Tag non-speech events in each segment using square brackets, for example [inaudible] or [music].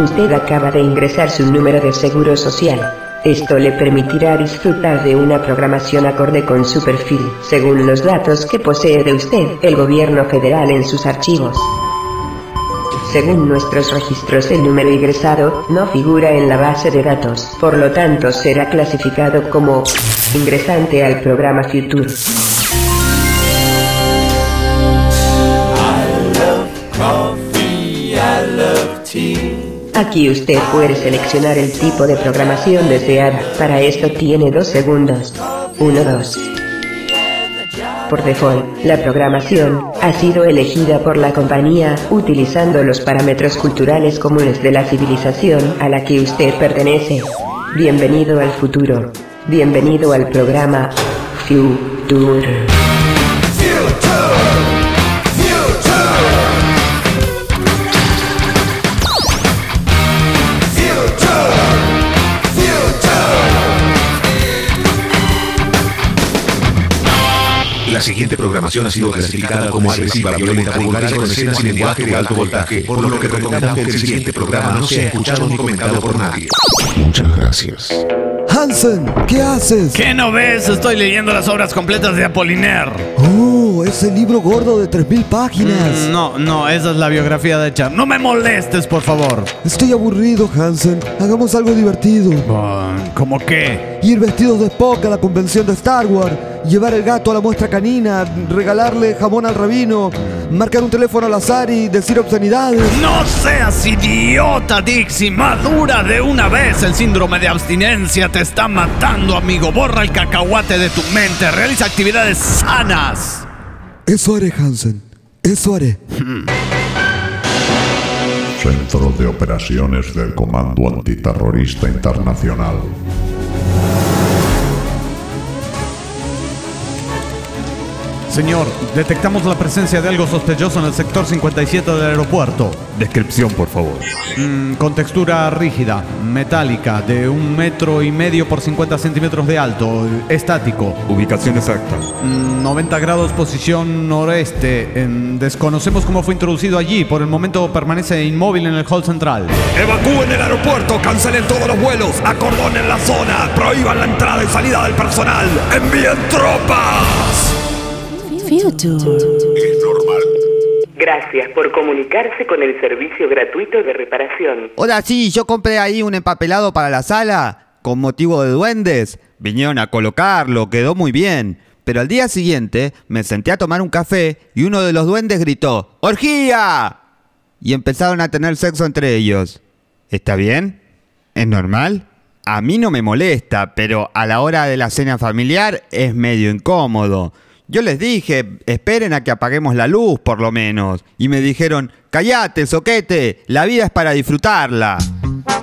Usted acaba de ingresar su número de seguro social. Esto le permitirá disfrutar de una programación acorde con su perfil, según los datos que posee de usted el gobierno federal en sus archivos. Según nuestros registros el número ingresado no figura en la base de datos, por lo tanto será clasificado como ingresante al programa Future. Aquí usted puede seleccionar el tipo de programación deseada. Para esto tiene dos segundos. 1, 2. Por default, la programación ha sido elegida por la compañía utilizando los parámetros culturales comunes de la civilización a la que usted pertenece. Bienvenido al futuro. Bienvenido al programa Future. La siguiente programación ha sido clasificada como agresiva, violenta, vulgar y con escenas y lenguaje de alto voltaje, por lo que recomendamos que el siguiente programa no sea escuchado ni comentado por nadie. Muchas gracias. Hansen, ¿qué haces? ¿Qué no ves? Estoy leyendo las obras completas de Apollinaire. Oh, ese libro gordo de 3000 páginas. Mm, no, no, esa es la biografía de Char. No me molestes, por favor. Estoy aburrido, Hansen. Hagamos algo divertido. ¿Cómo qué? Ir vestidos de Spock a la convención de Star Wars, llevar el gato a la muestra canina, regalarle jamón al rabino, marcar un teléfono al azar y decir obscenidades. No seas idiota, Dixie. Madura de una vez. El síndrome de abstinencia te está matando, amigo. Borra el cacahuate de tu mente. Realiza actividades sanas. Eso haré, Hansen. Eso haré. Centro de Operaciones del Comando Antiterrorista Internacional. Señor, detectamos la presencia de algo sospechoso en el sector 57 del aeropuerto. Descripción, por favor. Mm, con textura rígida, metálica, de un metro y medio por 50 centímetros de alto, estático. Ubicación exacta. Mm, 90 grados posición noreste. Em, desconocemos cómo fue introducido allí. Por el momento permanece inmóvil en el hall central. Evacúen el aeropuerto, cancelen todos los vuelos, acordonen la zona, prohíban la entrada y salida del personal, envíen tropas. Gracias por comunicarse con el servicio gratuito de reparación. Hola, sí, yo compré ahí un empapelado para la sala con motivo de duendes. Vinieron a colocarlo, quedó muy bien. Pero al día siguiente me senté a tomar un café y uno de los duendes gritó ¡Orgía! Y empezaron a tener sexo entre ellos. ¿Está bien? ¿Es normal? A mí no me molesta, pero a la hora de la cena familiar es medio incómodo. Yo les dije, esperen a que apaguemos la luz por lo menos. Y me dijeron, callate, soquete, la vida es para disfrutarla.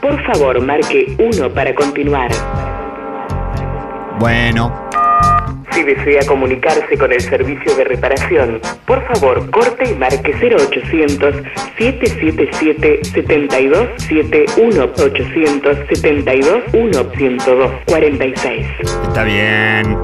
Por favor, marque 1 para continuar. Bueno, Si desea comunicarse con el servicio de reparación, por favor, corte y marque 0800 777 7271 872 102 46. está bien.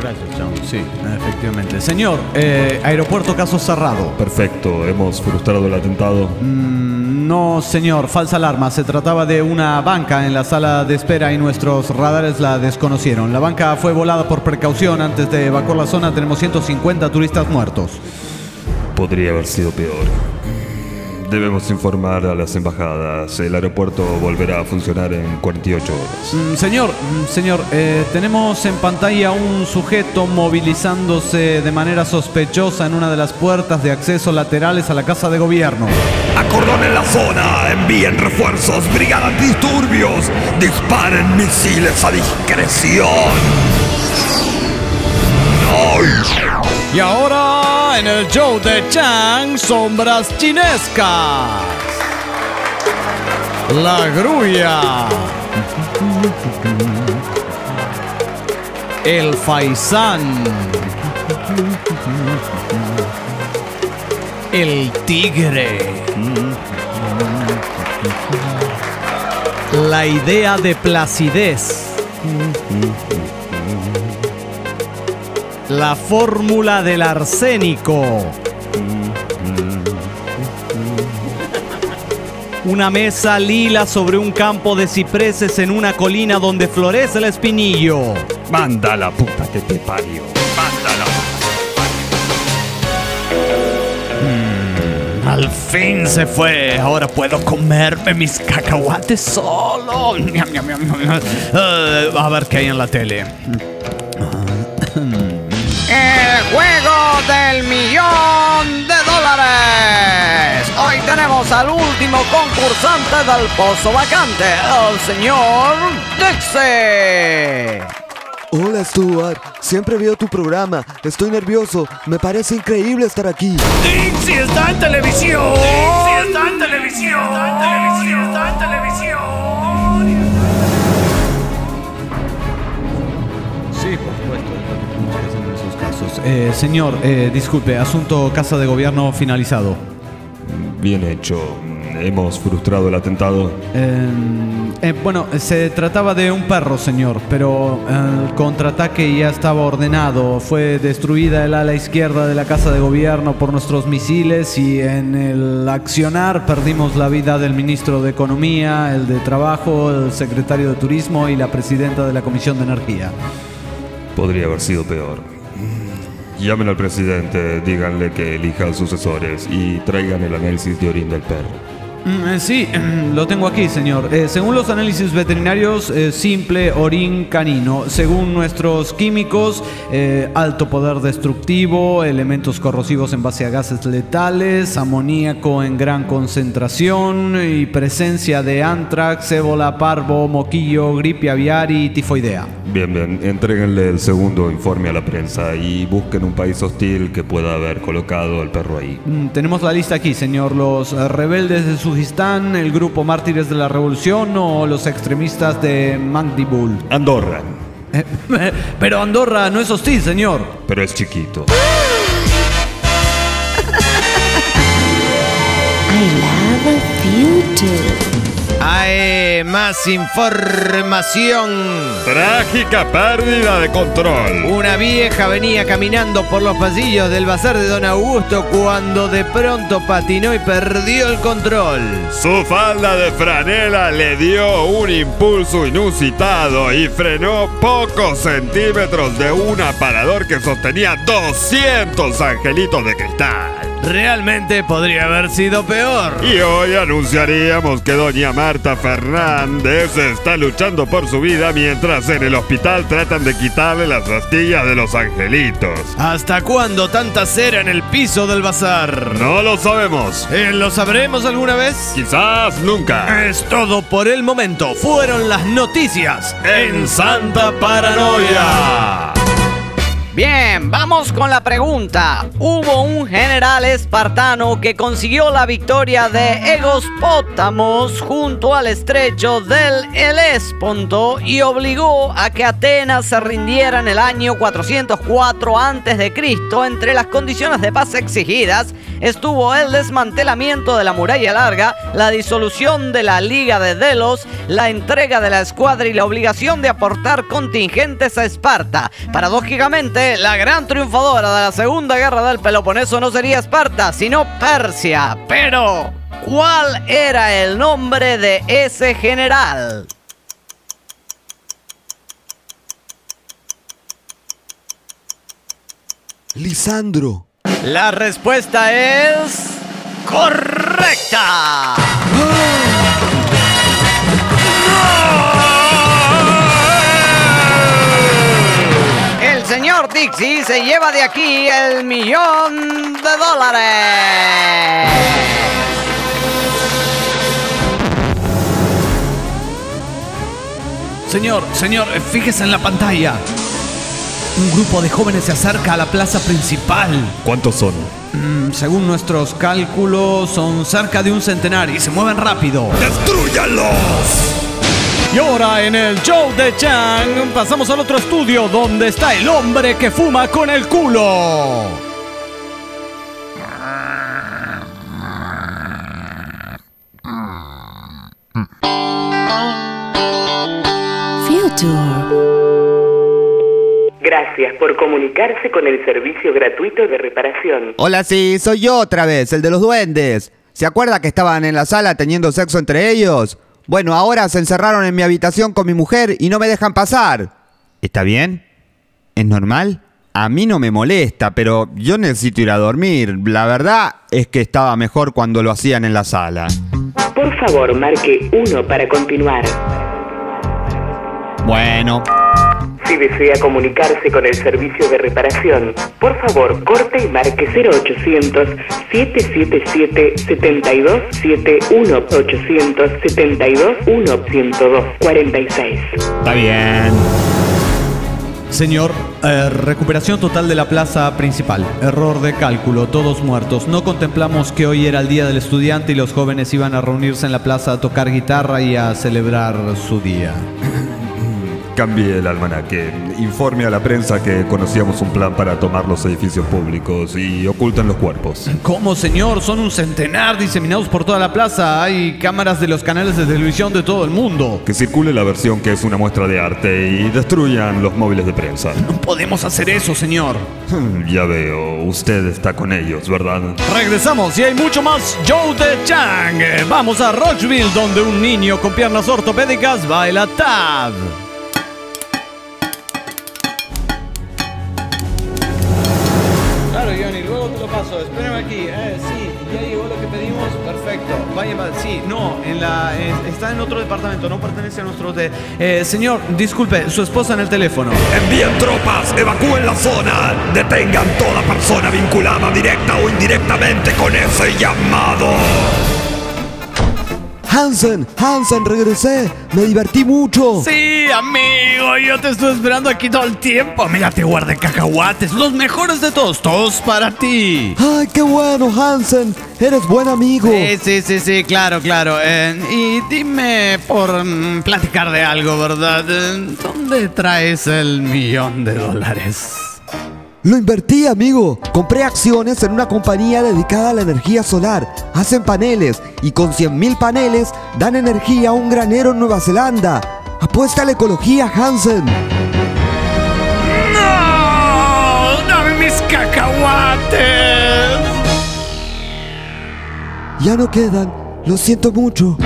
Gracias, John. Sí, efectivamente. Señor, eh, aeropuerto caso cerrado. Perfecto, hemos frustrado el atentado. Mm, no, señor, falsa alarma. Se trataba de una banca en la sala de espera y nuestros radares la desconocieron. La banca fue volada por precaución. Antes de evacuar la zona tenemos 150 turistas muertos. Podría haber sido peor. Debemos informar a las embajadas. El aeropuerto volverá a funcionar en 48 horas. Mm, señor, mm, señor, eh, tenemos en pantalla un sujeto movilizándose de manera sospechosa en una de las puertas de acceso laterales a la casa de gobierno. Acordonen la zona, envíen refuerzos, brigada antidisturbios, disparen misiles a discreción. Y ahora, en el show de Chang, sombras chinescas. La grulla. El faisán. El tigre. La idea de placidez. La fórmula del arsénico. Una mesa lila sobre un campo de cipreses en una colina donde florece el espinillo. Manda la puta que te parió. Manda la puta. Hmm, al fin se fue. Ahora puedo comerme mis cacahuates solo. Eh, a ver qué hay en la tele. Juego del millón de dólares. Hoy tenemos al último concursante del pozo vacante, el señor Dixie. Hola Stuart, siempre veo tu programa. Estoy nervioso. Me parece increíble estar aquí. Dixie está en televisión. Dixie está en televisión. Está en televisión. Está en televisión. Casos. Eh, señor, eh, disculpe, asunto Casa de Gobierno finalizado. Bien hecho. Hemos frustrado el atentado. Eh, eh, bueno, se trataba de un perro, señor, pero el contraataque ya estaba ordenado. Fue destruida el ala izquierda de la Casa de Gobierno por nuestros misiles y en el accionar perdimos la vida del ministro de Economía, el de Trabajo, el secretario de Turismo y la presidenta de la Comisión de Energía. Podría haber sido peor. Llamen al presidente, díganle que elija sucesores y traigan el análisis de orín del perro. Mm, eh, sí, lo tengo aquí, señor. Eh, según los análisis veterinarios, eh, simple orín canino. Según nuestros químicos, eh, alto poder destructivo, elementos corrosivos en base a gases letales, amoníaco en gran concentración y presencia de antrax, ébola, parvo, moquillo, gripe aviar y tifoidea. Bien, bien, entréguenle el segundo informe a la prensa y busquen un país hostil que pueda haber colocado al perro ahí. Mm, Tenemos la lista aquí, señor. Los rebeldes de Sujistán, el grupo Mártires de la Revolución o los extremistas de Magdibul. Andorra, [laughs] Pero Andorra no es hostil, señor. pero es chiquito. Hay más información. Trágica pérdida de control. Una vieja venía caminando por los pasillos del bazar de Don Augusto cuando de pronto patinó y perdió el control. Su falda de franela le dio un impulso inusitado y frenó pocos centímetros de un aparador que sostenía 200 angelitos de cristal. Realmente podría haber sido peor. Y hoy anunciaríamos que doña Marta Fernández está luchando por su vida mientras en el hospital tratan de quitarle las pastillas de los angelitos. ¿Hasta cuándo tanta cera en el piso del bazar? No lo sabemos. Eh, ¿Lo sabremos alguna vez? Quizás nunca. Es todo por el momento. Fueron las noticias En Santa Paranoia. Bien, vamos con la pregunta. Hubo un general espartano que consiguió la victoria de Egospótamos junto al estrecho del Helesponto y obligó a que Atenas se rindiera en el año 404 a.C. Entre las condiciones de paz exigidas estuvo el desmantelamiento de la muralla larga, la disolución de la Liga de Delos, la entrega de la escuadra y la obligación de aportar contingentes a Esparta. Paradójicamente, la gran triunfadora de la Segunda Guerra del Peloponeso no sería Esparta, sino Persia. Pero, ¿cuál era el nombre de ese general? Lisandro. La respuesta es correcta. El señor Dixie se lleva de aquí el millón de dólares. Señor, señor, eh, fíjese en la pantalla. Un grupo de jóvenes se acerca a la plaza principal. ¿Cuántos son? Mm, según nuestros cálculos, son cerca de un centenar y se mueven rápido. ¡Destruyanlos! Y ahora en el show de Chang pasamos al otro estudio donde está el hombre que fuma con el culo. Gracias por comunicarse con el servicio gratuito de reparación. Hola, sí, soy yo otra vez, el de los duendes. ¿Se acuerda que estaban en la sala teniendo sexo entre ellos? Bueno, ahora se encerraron en mi habitación con mi mujer y no me dejan pasar. ¿Está bien? ¿Es normal? A mí no me molesta, pero yo necesito ir a dormir. La verdad es que estaba mejor cuando lo hacían en la sala. Por favor, marque 1 para continuar. Bueno, Si desea comunicarse con el servicio de reparación, por favor, corte y marque 0800 777 7271 872 102 46. está bien. Señor, eh, recuperación total de la plaza principal. Error de cálculo, todos muertos. No contemplamos que hoy era el día del estudiante y los jóvenes iban a reunirse en la plaza a tocar guitarra y a celebrar su día. Cambie el almanaque. Informe a la prensa que conocíamos un plan para tomar los edificios públicos y ocultan los cuerpos. ¿Cómo, señor? Son un centenar diseminados por toda la plaza. Hay cámaras de los canales de televisión de todo el mundo. Que circule la versión que es una muestra de arte y destruyan los móviles de prensa. No podemos hacer eso, señor. [laughs] Ya veo, usted está con ellos, ¿verdad? Regresamos y hay mucho más Joe de Chang. Vamos a Rochville, donde un niño con piernas ortopédicas baila tab. Espérame aquí. Eh, sí, ya llegó lo que pedimos. Perfecto. Vaya, va- sí, no, en la, eh, está en otro departamento, no pertenece a nuestro hotel. Eh, señor, disculpe, su esposa en el teléfono. Envíen tropas, evacúen la zona, detengan toda persona vinculada directa o indirectamente con ese llamado. Hansen, Hansen, regresé. Me divertí mucho. Sí, amigo, yo te estoy esperando aquí todo el tiempo. Mira, te guardé cacahuates, los mejores de todos, todos para ti. Ay, qué bueno, Hansen. Eres buen amigo. Sí, sí, sí, sí, claro, claro. Eh, y dime por mm, platicar de algo, ¿verdad? Eh, ¿Dónde traes el millón de dólares? Lo invertí, amigo. Compré acciones en una compañía dedicada a la energía solar. Hacen paneles y con 100.000 paneles dan energía a un granero en Nueva Zelanda. Apuesta a la ecología, Hansen. ¡No! ¡Dame mis cacahuates! Ya no quedan. Lo siento mucho.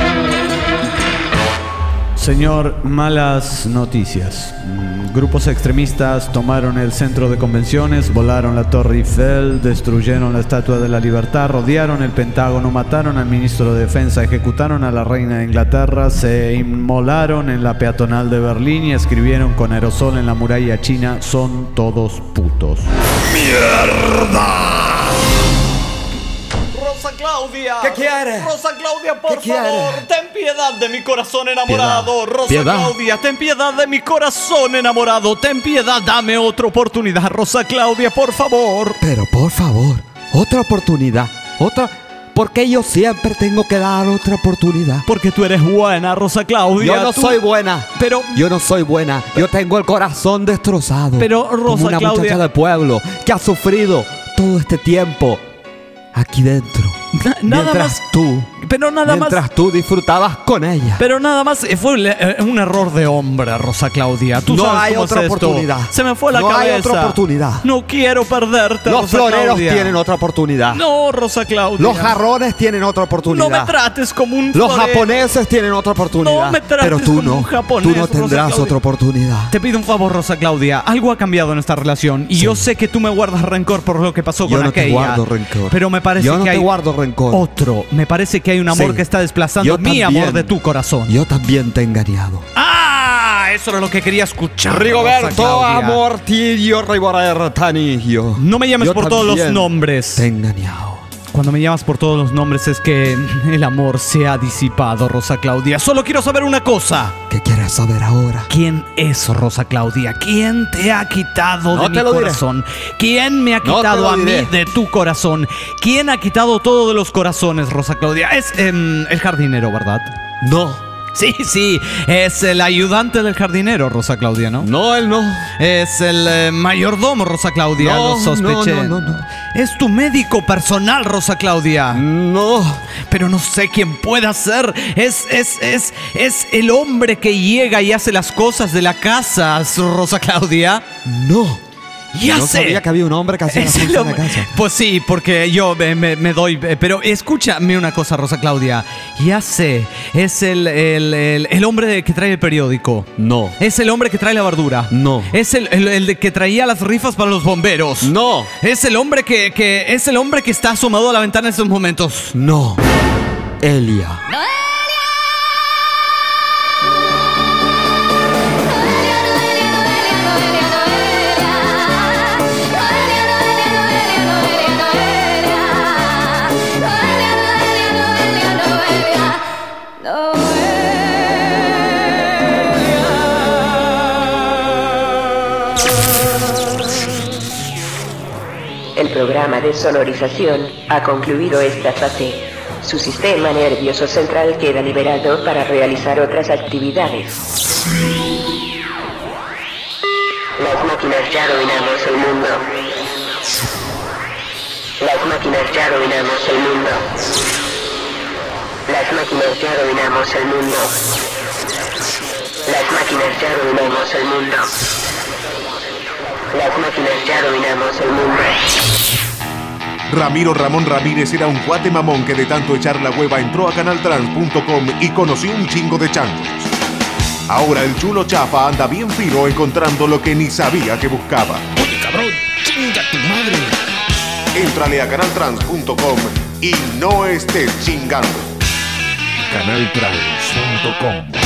Señor, malas noticias. Mm, Grupos extremistas tomaron el centro de convenciones, volaron la Torre Eiffel, destruyeron la Estatua de la Libertad, rodearon el Pentágono, mataron al ministro de Defensa, ejecutaron a la reina de Inglaterra, se inmolaron en la peatonal de Berlín y escribieron con aerosol en la muralla china, son todos putos. Rosa Claudia. ¿Qué quiere? Rosa Claudia, por favor, ten piedad de mi corazón enamorado. Rosa Piedad. Claudia, ten piedad de mi corazón enamorado. Ten piedad, dame otra oportunidad. Rosa Claudia, por favor. Pero por favor, otra oportunidad. Otra. Porque yo siempre tengo que dar otra oportunidad. Porque tú eres buena, Rosa Claudia. Yo no tú- soy buena. Pero Yo no soy buena. Yo tengo el corazón destrozado. Pero, Como Rosa una Claudia- muchacha del pueblo que ha sufrido todo este tiempo aquí dentro. Na- [laughs] nada mientras más- tú, pero nada más. mientras tú disfrutabas con ella. Pero nada más eh, fue un, eh, un error de hombre, Rosa Claudia. Tú No sabes hay cómo otra es esto. oportunidad. Se me fue la No hay cabeza. otra oportunidad. No quiero perderte, Los Rosa floreros Claudia. tienen otra oportunidad. No, Rosa Claudia. Los jarrones tienen otra oportunidad. No me trates como un Los florero. japoneses tienen otra oportunidad. No me trates pero tú como no. un japonés, tú no tendrás otra oportunidad. Te pido un favor, Rosa Claudia. Algo ha cambiado en esta relación. Y yo sé que tú me guardas rencor por lo que pasó Yo con no te aquella. guardo rencor. Pero me parece Yo no que te hay guardo rencor. Otro. Me parece que hay un amor Sí. que está desplazando Yo mi también. amor de tu corazón. Yo también te he engañado. ¡Ah! Eso era lo que quería escuchar. Rigoberto. Amortillo Rigobertanillo. No me llames Yo por todos los nombres. Te he engañado. Cuando me llamas por todos los nombres es que [laughs] el amor se ha disipado, Rosa Claudia. Solo quiero saber una cosa. ¿Qué quieres saber ahora? ¿Quién es Rosa Claudia? ¿Quién te ha quitado No de mi diré. corazón? ¿Quién me ha quitado a mí de tu corazón? ¿Quién ha quitado todo de los corazones, Rosa Claudia? Es em, el jardinero, ¿verdad? No. Sí, sí, es el ayudante del jardinero, Rosa Claudia, ¿no? No, él no. Es el eh, mayordomo, Rosa Claudia, No, lo sospeché. no, no, no, no. Es tu médico personal, Rosa Claudia. No. Pero no sé quién pueda ser. Es, es, es, es el hombre que llega y hace las cosas de la casa, Rosa Claudia. No. Ya no sé. sabía que había un hombre que hacía [laughs] la en hombre- casa. Pues sí, porque yo me, me- me doy. eh, Pero escúchame una cosa, Rosa Claudia. Ya sé, es el, el- el- el hombre que trae el periódico. No. Es el hombre que trae la verdura. No. Es el, el- el de que traía las rifas para los bomberos. No. Es el hombre que, que es el hombre que está asomado a la ventana en estos momentos. No. Elia. El programa de sonorización ha concluido esta fase. Su sistema nervioso central queda liberado para realizar otras actividades. Las máquinas ya dominamos el mundo. Las máquinas ya dominamos el mundo. Las máquinas ya dominamos el mundo. Las máquinas ya dominamos el mundo. Las máquinas ya dominamos el mundo. Ramiro Ramón Ramírez era un cuate mamón que de tanto echar la hueva entró a canaltrans.com y conoció un chingo de changos. Ahora el chulo chafa anda bien fino encontrando lo que ni sabía que buscaba. Oye, cabrón, chinga tu madre. Éntrale a canaltrans.com y no estés chingando. Canaltrans.com